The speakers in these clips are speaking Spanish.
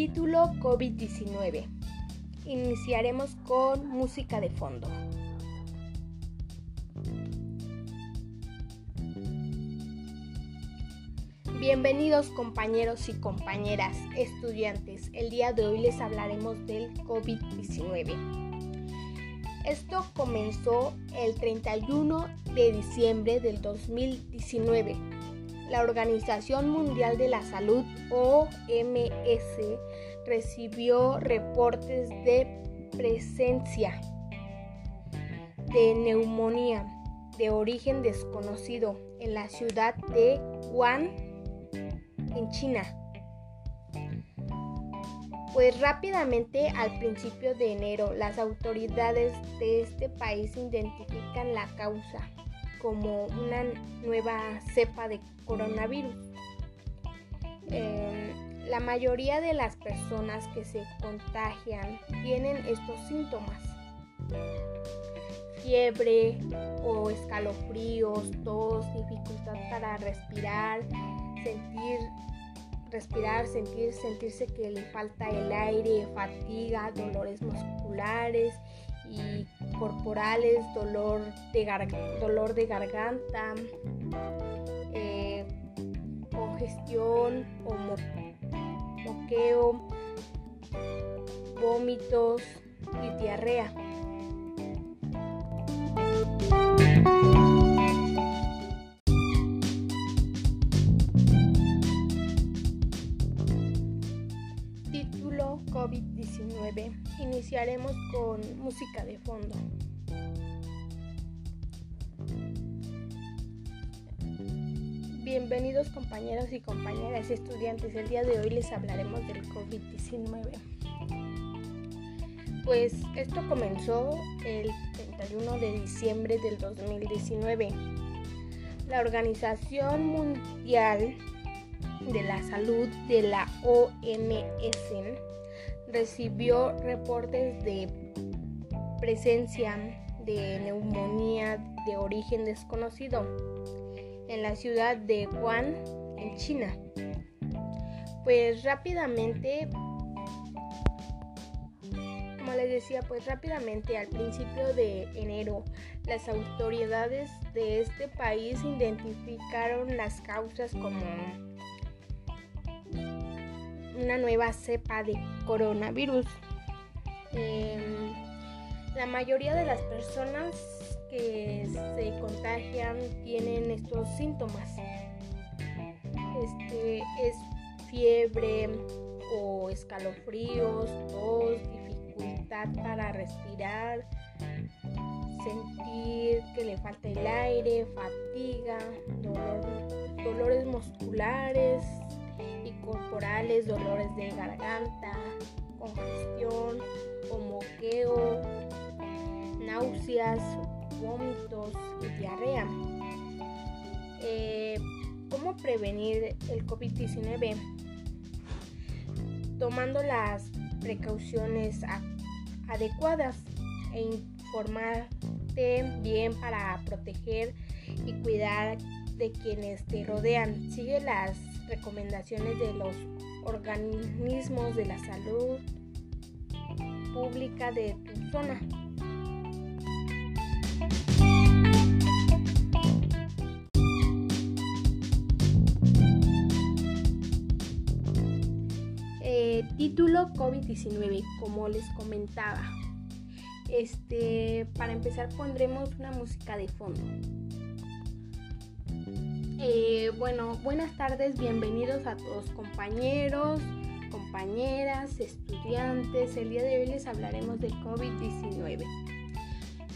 Título COVID-19. Iniciaremos con música de fondo. Bienvenidos compañeros y compañeras, estudiantes. El día de hoy les hablaremos del COVID-19. Esto comenzó el 31 de diciembre del 2019. La Organización Mundial de la Salud, OMS, recibió reportes de presencia de neumonía de origen desconocido en la ciudad de Wuhan en China. Pues rápidamente al principio de enero las autoridades de este país identifican la causa como una nueva cepa de coronavirus. Em, la mayoría de las personas que se contagian tienen estos síntomas. Fiebre o escalofríos, tos, dificultad para respirar, sentir respirar, sentir, sentirse que le falta el aire, fatiga, dolores musculares y corporales, dolor de, dolor de garganta, eh, congestión o moqueo, vómitos y diarrea. COVID-19, iniciaremos con música de fondo. Bienvenidos compañeros y compañeras estudiantes. El día de hoy les hablaremos del COVID-19. Pues esto comenzó el 31 de diciembre del 2019. La Organización Mundial de la Salud de la OMS recibió reportes de presencia de neumonía de origen desconocido en la ciudad de Wuhan, en China. Pues rápidamente, como les decía, pues rápidamente al principio de enero, las autoridades de este país identificaron las causas como una nueva cepa de coronavirus. Em, la mayoría de las personas que se contagian tienen estos síntomas. Este es fiebre o escalofríos, tos, dificultad para respirar, sentir que le falta el aire, fatiga, dolores musculares, corporales, dolores de garganta, congestión o moqueo, náuseas, vómitos y diarrea. Eh, ¿Cómo prevenir el COVID-19? Tomando las precauciones adecuadas e informarte bien para proteger y cuidar de quienes te rodean. Sigue las recomendaciones de los organismos de la salud pública de tu zona. Eh, título COVID-19, como les comentaba. Este, para empezar pondremos una música de fondo. Eh, bueno, buenas tardes, bienvenidos a todos compañeros, compañeras, estudiantes. El día de hoy les hablaremos del COVID-19.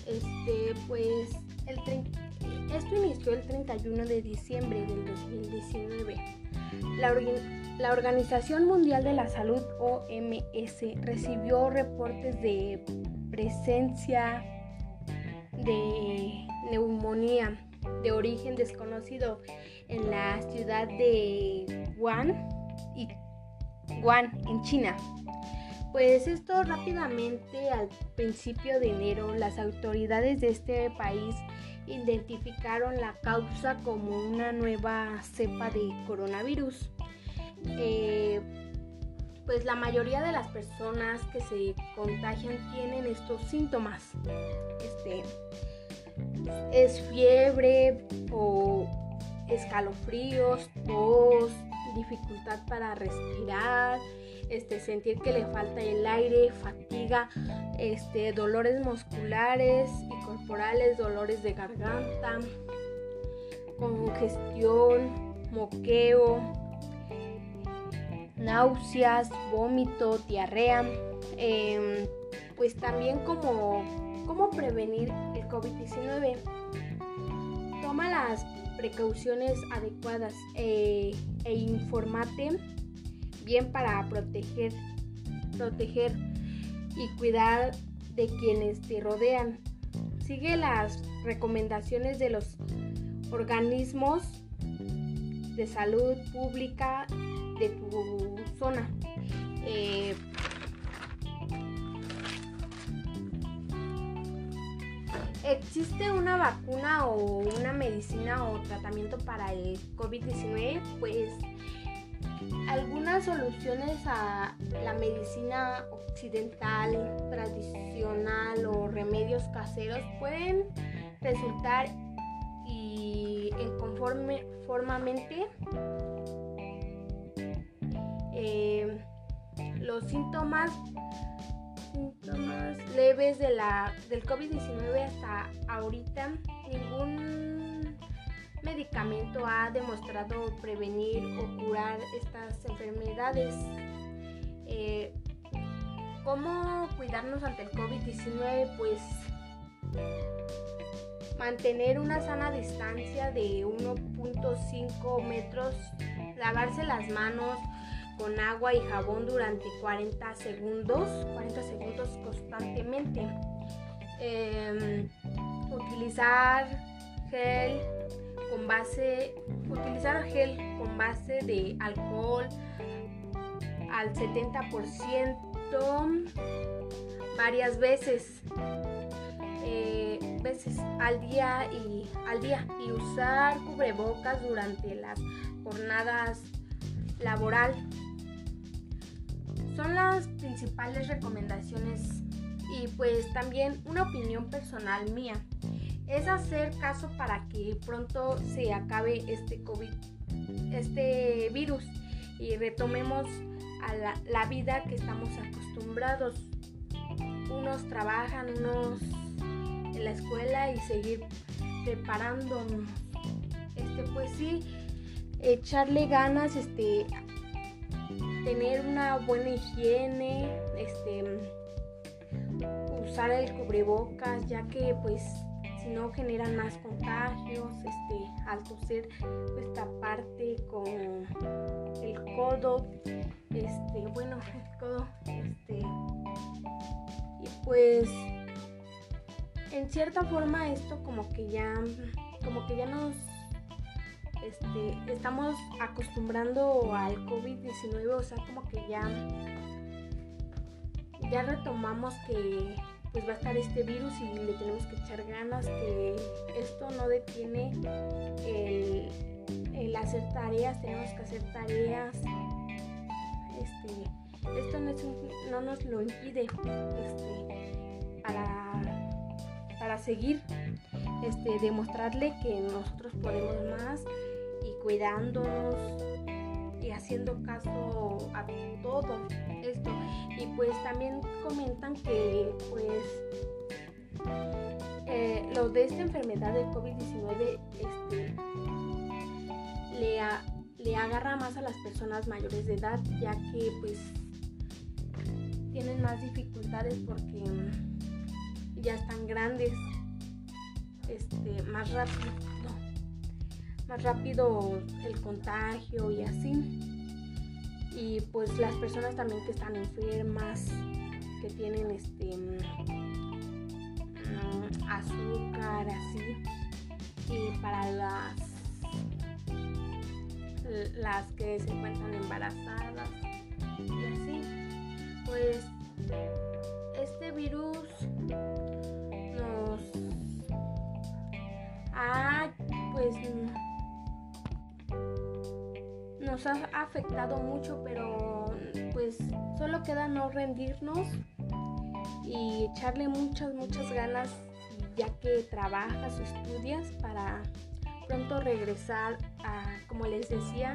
Este, pues, el esto inició el 31 de diciembre del 2019. La, la Organización Mundial de la Salud, OMS, recibió reportes de presencia de neumonía de origen desconocido en la ciudad de Wuhan, y Wuhan en China. Pues esto rápidamente al principio de enero las autoridades de este país identificaron la causa como una nueva cepa de coronavirus. Eh, pues la mayoría de las personas que se contagian tienen estos síntomas. Este es fiebre o escalofríos, tos, dificultad para respirar, este, sentir que le falta el aire, fatiga, este, dolores musculares y corporales, dolores de garganta, congestión, moqueo, náuseas, vómito, diarrea. Em, pues también como cómo prevenir el COVID-19. Toma las precauciones adecuadas eh, e informate bien para proteger, proteger y cuidar de quienes te rodean. Sigue las recomendaciones de los organismos de salud pública de tu zona. Eh, ¿Existe una vacuna o una medicina o tratamiento para el COVID-19? Pues algunas soluciones a la medicina occidental, tradicional o remedios caseros pueden resultar y conforme formamente eh, los síntomas síntomas leves de la, del COVID-19 hasta ahorita ningún medicamento ha demostrado prevenir o curar estas enfermedades. Eh, ¿Cómo cuidarnos ante el COVID-19? Pues mantener una sana distancia de 1.5 metros, lavarse las manos, con agua y jabón durante 40 segundos, 40 segundos constantemente. Em, utilizar gel con base, utilizar gel con base de alcohol al 70% varias veces. Eh, veces al día y al día y usar cubrebocas durante las jornadas laboral son las principales recomendaciones y pues también una opinión personal mía es hacer caso para que pronto se acabe este COVID, este virus y retomemos a la, vida que estamos acostumbrados. Unos trabajan, unos en la escuela y seguir preparándonos. Este, pues sí, echarle ganas, este, tener una buena higiene, este, usar el cubrebocas, ya que pues si no generan más contagios, este, al toser pues taparte con el codo, este, bueno, el codo, este, y pues en cierta forma esto como que ya, como que ya nos este, estamos acostumbrando al COVID-19, o sea, como que ya, ya retomamos que pues va a estar este virus y le tenemos que echar ganas, que esto no detiene el, hacer tareas, tenemos que hacer tareas. Este, esto no, nos lo impide este, para, para seguir, este, demostrarle que nosotros podemos más cuidándonos y haciendo caso a todo esto. Y pues también comentan que pues eh, los de esta enfermedad del COVID-19 este, le, le agarra más a las personas mayores de edad ya que pues tienen más dificultades porque ya están grandes este, más rápido más rápido el contagio y así. Y pues las personas también que están enfermas, que tienen este mm, azúcar, así. Y para las las que se encuentran embarazadas y así. Pues nos ha afectado mucho, pero pues solo queda no rendirnos y echarle muchas, muchas ganas ya que trabajas o estudias para pronto regresar a, como les decía,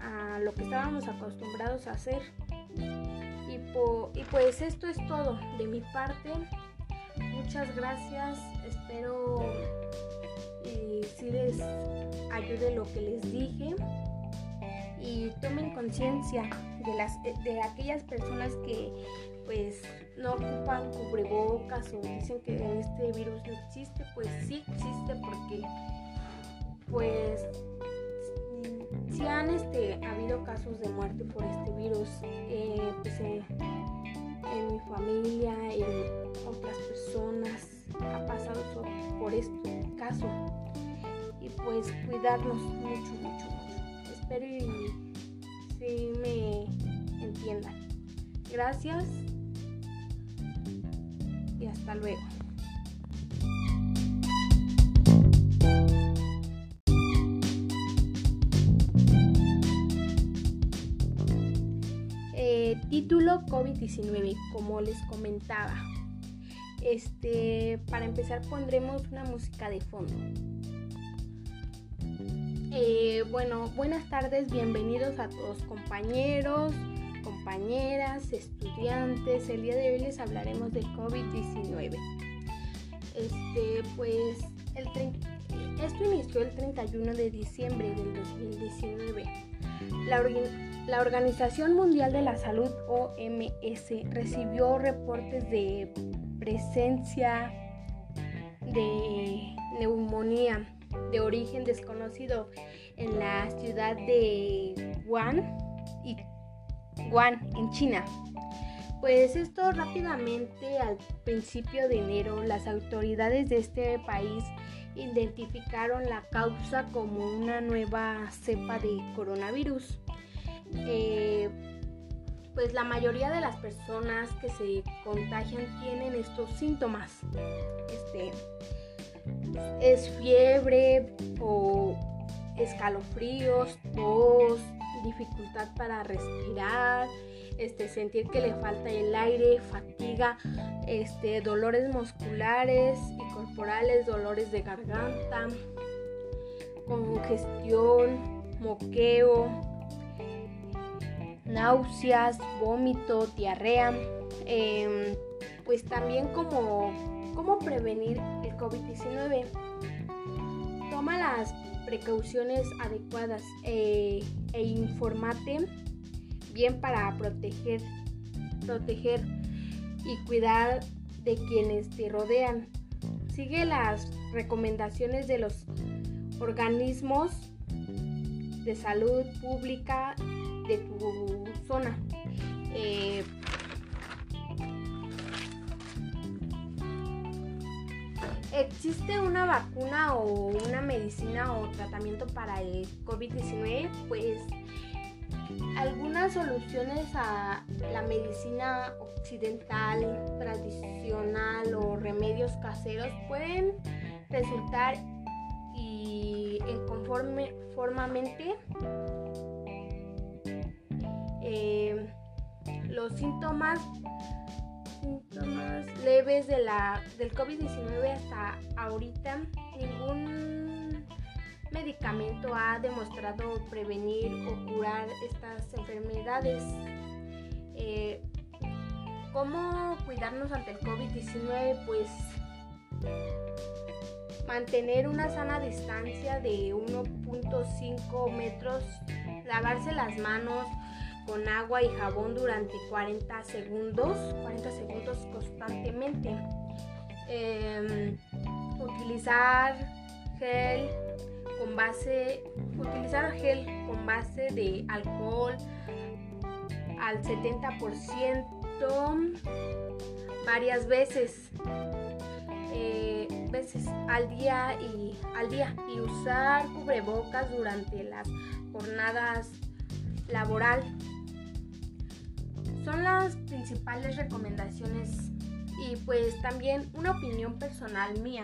a lo que estábamos acostumbrados a hacer. Y, y pues esto es todo de mi parte. Muchas gracias. Espero eh, si les ayude lo que les dije y tomen conciencia de las de aquellas personas que pues no ocupan cubrebocas o dicen que este virus no existe, pues sí existe porque pues si han este, habido casos de muerte por este virus, eh, pues eh, en mi familia, en otras personas ha pasado por este caso y pues cuidarnos mucho, mucho, mucho. Espero y si me entiendan. Gracias y hasta luego. Eh, título COVID-19, como les comentaba. Este, para empezar pondremos una música de fondo. Eh, bueno, buenas tardes, bienvenidos a todos compañeros, compañeras, estudiantes. El día de hoy les hablaremos del COVID-19. Este, pues, el esto inició el 31 de diciembre del 2019. La, la Organización Mundial de la Salud, OMS, recibió reportes de presencia de neumonía de origen desconocido en la ciudad de Wuhan y Wuhan, en China. Pues esto rápidamente al principio de enero las autoridades de este país identificaron la causa como una nueva cepa de coronavirus. Eh, pues la mayoría de las personas que se contagian tienen estos síntomas. Este es fiebre o escalofríos, tos, dificultad para respirar, este, sentir que le falta el aire, fatiga, este, dolores musculares y corporales, dolores de garganta, congestión, moqueo, náuseas, vómito, diarrea. Em, pues también como cómo prevenir COVID-19. Toma las precauciones adecuadas eh, e informate bien para proteger, proteger y cuidar de quienes te rodean. Sigue las recomendaciones de los organismos de salud pública de tu zona. Eh, ¿Existe una vacuna o una medicina o tratamiento para el COVID-19? Pues algunas soluciones a la medicina occidental, tradicional o remedios caseros pueden resultar y en conforme formamente eh, los síntomas leves de la, del COVID-19 hasta ahorita ningún medicamento ha demostrado prevenir o curar estas enfermedades. Eh, ¿Cómo cuidarnos ante el COVID-19? Pues mantener una sana distancia de 1.5 metros, lavarse las manos, con agua y jabón durante 40 segundos, 40 segundos constantemente. Em, utilizar gel con base, utilizar gel con base de alcohol al 70% varias veces. Eh, veces al día y al día y usar cubrebocas durante las jornadas laboral. Son las principales recomendaciones y pues también una opinión personal mía.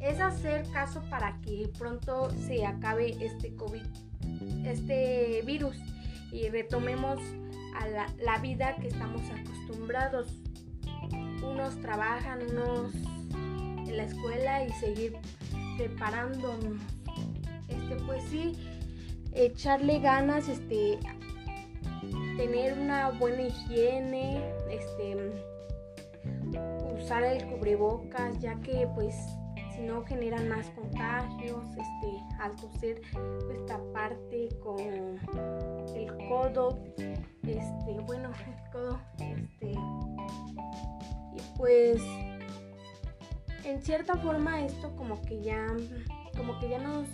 Es hacer caso para que pronto se acabe este COVID, este virus y retomemos a la, vida que estamos acostumbrados. Unos trabajan, unos en la escuela y seguir preparándonos. Este, pues sí, echarle ganas, este, tener una buena higiene, este, usar el cubrebocas, ya que pues si no generan más contagios, este, al toser pues taparte con el codo, este, bueno, el codo, este, y pues en cierta forma esto como que ya, como que ya nos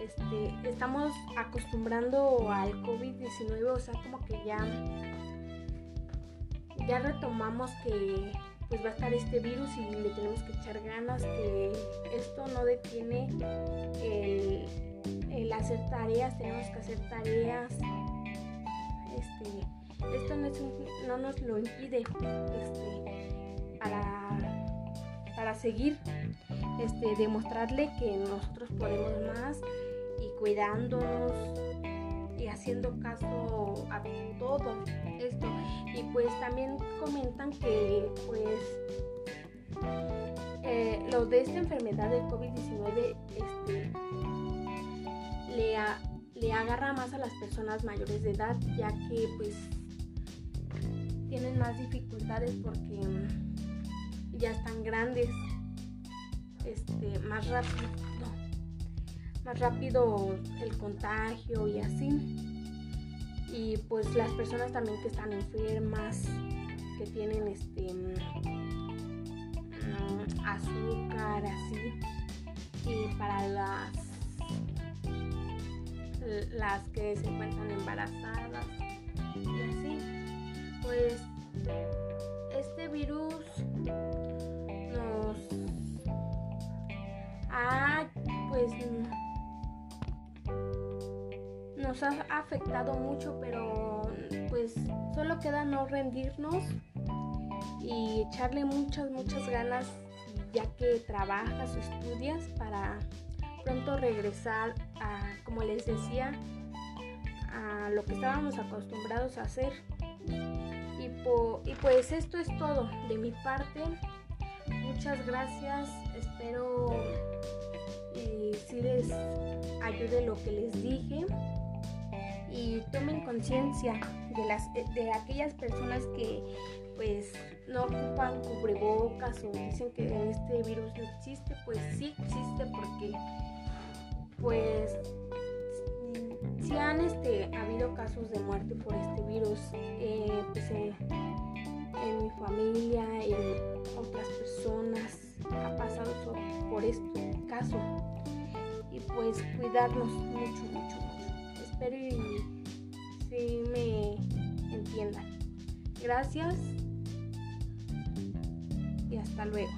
este, estamos acostumbrando al COVID-19, o sea, como que ya, ya retomamos que pues va a estar este virus y le tenemos que echar ganas, que esto no detiene el, hacer tareas, tenemos que hacer tareas. Este, esto no, nos lo impide este, para, para seguir, este, demostrarle que nosotros podemos más y cuidándonos y haciendo caso a todo esto. Y pues también comentan que pues eh, los de esta enfermedad del COVID-19 este, le, le agarra más a las personas mayores de edad, ya que pues tienen más dificultades porque ya están grandes, este, más rápido más rápido el contagio y así. Y pues las personas también que están enfermas, que tienen este mm, azúcar así. Y para las las que se encuentran embarazadas y así. Pues este virus nos ha pues nos ha afectado mucho, pero pues solo queda no rendirnos y echarle muchas, muchas ganas ya que trabajas o estudias para pronto regresar a, como les decía, a lo que estábamos acostumbrados a hacer. Y, y pues esto es todo de mi parte. Muchas gracias. Espero eh, si les ayude lo que les dije y tomen conciencia de las de aquellas personas que pues no ocupan cubrebocas o dicen que este virus no existe, pues sí existe porque pues si han este habido casos de muerte por este virus eh, pues, en mi familia y otras personas ha pasado por este caso. Y pues cuidarnos mucho mucho mucho espero y si me entiendan. Gracias y hasta luego